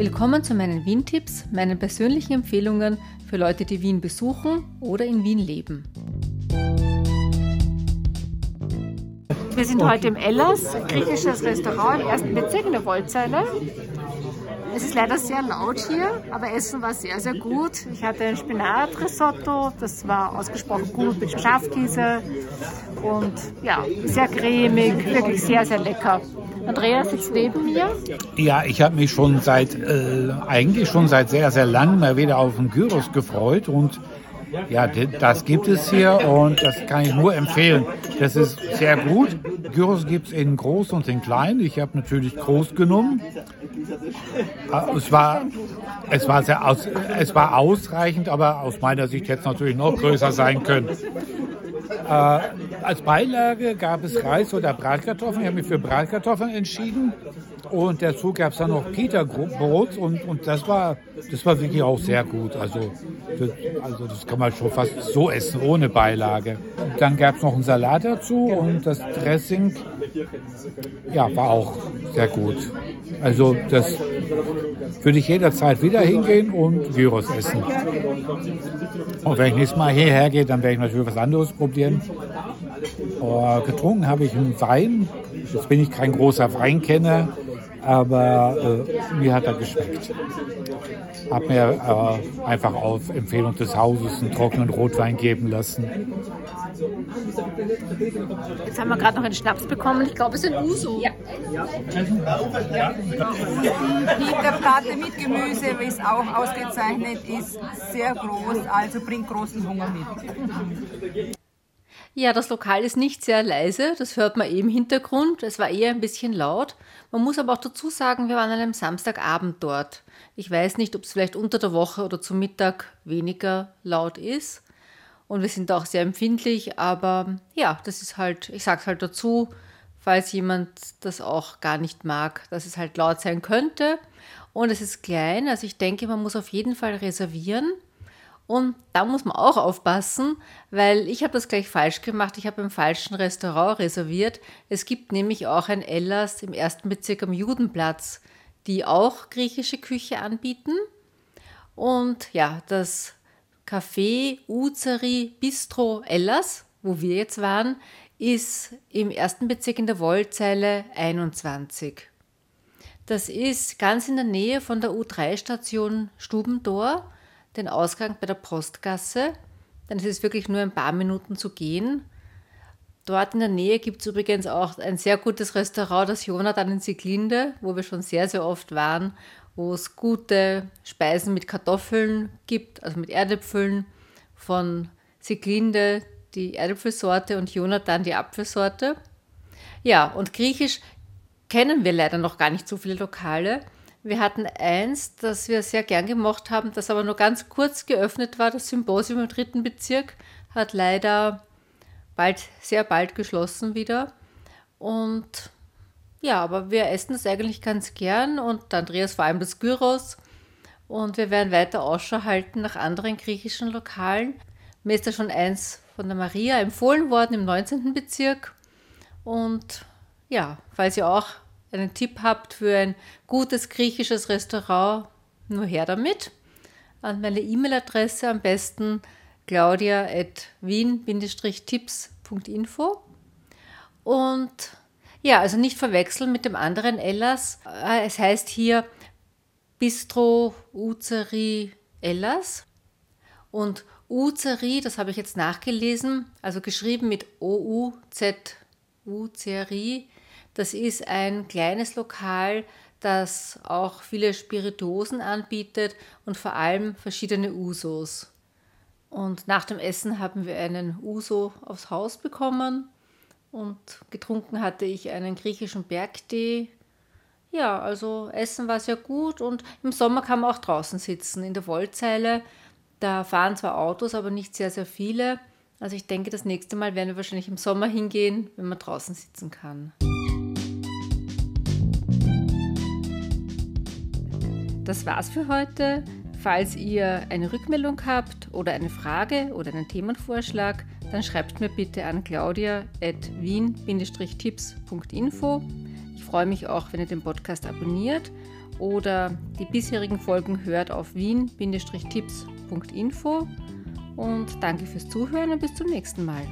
Willkommen zu meinen Wien-Tipps, meinen persönlichen Empfehlungen für Leute, die Wien besuchen oder in Wien leben. Wir sind heute im Ellas, griechisches Restaurant im ersten Bezirk in der Wollzeile. Es ist leider sehr laut hier, aber Essen war sehr, sehr gut. Ich hatte ein Spinatrisotto, das war ausgesprochen gut mit Schafkäse und ja, sehr cremig, wirklich sehr, sehr lecker. Andreas sitzt neben mir. Ja, ich habe mich schon seit, äh, eigentlich schon seit sehr, sehr langem mal wieder auf den Gyros gefreut und ja, das gibt es hier und das kann ich nur empfehlen. Das ist sehr gut. Gyros gibt es in groß und in klein. Ich habe natürlich groß genommen. Äh, es war, es, war sehr aus, es war ausreichend, aber aus meiner Sicht hätte es natürlich noch größer sein können. Äh, als Beilage gab es Reis oder Bratkartoffeln. Ich habe mich für Bratkartoffeln entschieden. Und dazu gab es dann noch Pita-Brot und, und das war das war wirklich auch sehr gut. Also das, also das kann man schon fast so essen, ohne Beilage. Dann gab es noch einen Salat dazu und das Dressing ja, war auch sehr gut. Also das würde ich jederzeit wieder hingehen und Gyros essen. Und wenn ich nächstes Mal hierher gehe, dann werde ich natürlich was anderes probieren. Oh, getrunken habe ich einen Wein. Jetzt bin ich kein großer Weinkenner aber äh, mir hat er geschmeckt. Hab mir äh, einfach auf Empfehlung des Hauses einen trockenen Rotwein geben lassen. Jetzt haben wir gerade noch einen Schnaps bekommen. Ich glaube, es ist ein Uso. Ja. Der Platte mit Gemüse ist auch ausgezeichnet, ist sehr groß, also bringt großen Hunger mit. Ja, das Lokal ist nicht sehr leise, das hört man eh im Hintergrund. Es war eher ein bisschen laut. Man muss aber auch dazu sagen, wir waren an einem Samstagabend dort. Ich weiß nicht, ob es vielleicht unter der Woche oder zum Mittag weniger laut ist. Und wir sind auch sehr empfindlich, aber ja, das ist halt, ich sag's halt dazu, falls jemand das auch gar nicht mag, dass es halt laut sein könnte. Und es ist klein, also ich denke, man muss auf jeden Fall reservieren. Und da muss man auch aufpassen, weil ich habe das gleich falsch gemacht. Ich habe im falschen Restaurant reserviert. Es gibt nämlich auch ein Ellas im ersten Bezirk am Judenplatz, die auch griechische Küche anbieten. Und ja, das Café Uzeri Bistro Ellas, wo wir jetzt waren, ist im ersten Bezirk in der Wollzeile 21. Das ist ganz in der Nähe von der U3-Station Stubendor den Ausgang bei der Postgasse. Dann ist es wirklich nur ein paar Minuten zu gehen. Dort in der Nähe gibt es übrigens auch ein sehr gutes Restaurant, das Jonathan in Sieglinde, wo wir schon sehr, sehr oft waren, wo es gute Speisen mit Kartoffeln gibt, also mit Erdäpfeln von Sieglinde, die Erdäpfelsorte und Jonathan die Apfelsorte. Ja, und Griechisch kennen wir leider noch gar nicht so viele Lokale. Wir hatten eins, das wir sehr gern gemacht haben, das aber nur ganz kurz geöffnet war. Das Symposium im dritten Bezirk hat leider bald, sehr bald geschlossen wieder. Und ja, aber wir essen das eigentlich ganz gern und Andreas vor allem das Gyros. Und wir werden weiter Ausschau halten nach anderen griechischen Lokalen. Mir ist da schon eins von der Maria empfohlen worden im 19. Bezirk. Und ja, falls ihr auch einen Tipp habt für ein gutes griechisches Restaurant, nur her damit. An meine E-Mail-Adresse am besten claudia.wien-tipps.info. Und ja, also nicht verwechseln mit dem anderen Ellas. Äh, es heißt hier Bistro Uzeri Ellas. Und Uzeri, das habe ich jetzt nachgelesen, also geschrieben mit O-U-Z-U-Z-E-R-I, das ist ein kleines Lokal, das auch viele Spirituosen anbietet und vor allem verschiedene Usos. Und nach dem Essen haben wir einen Uso aufs Haus bekommen und getrunken hatte ich einen griechischen Bergtee. Ja, also Essen war sehr gut und im Sommer kann man auch draußen sitzen in der Wollzeile. Da fahren zwar Autos, aber nicht sehr, sehr viele. Also ich denke, das nächste Mal werden wir wahrscheinlich im Sommer hingehen, wenn man draußen sitzen kann. Das war's für heute. Falls ihr eine Rückmeldung habt oder eine Frage oder einen Themenvorschlag, dann schreibt mir bitte an claudia.wien-tipps.info. Ich freue mich auch, wenn ihr den Podcast abonniert oder die bisherigen Folgen hört auf wien-tipps.info und danke fürs Zuhören und bis zum nächsten Mal.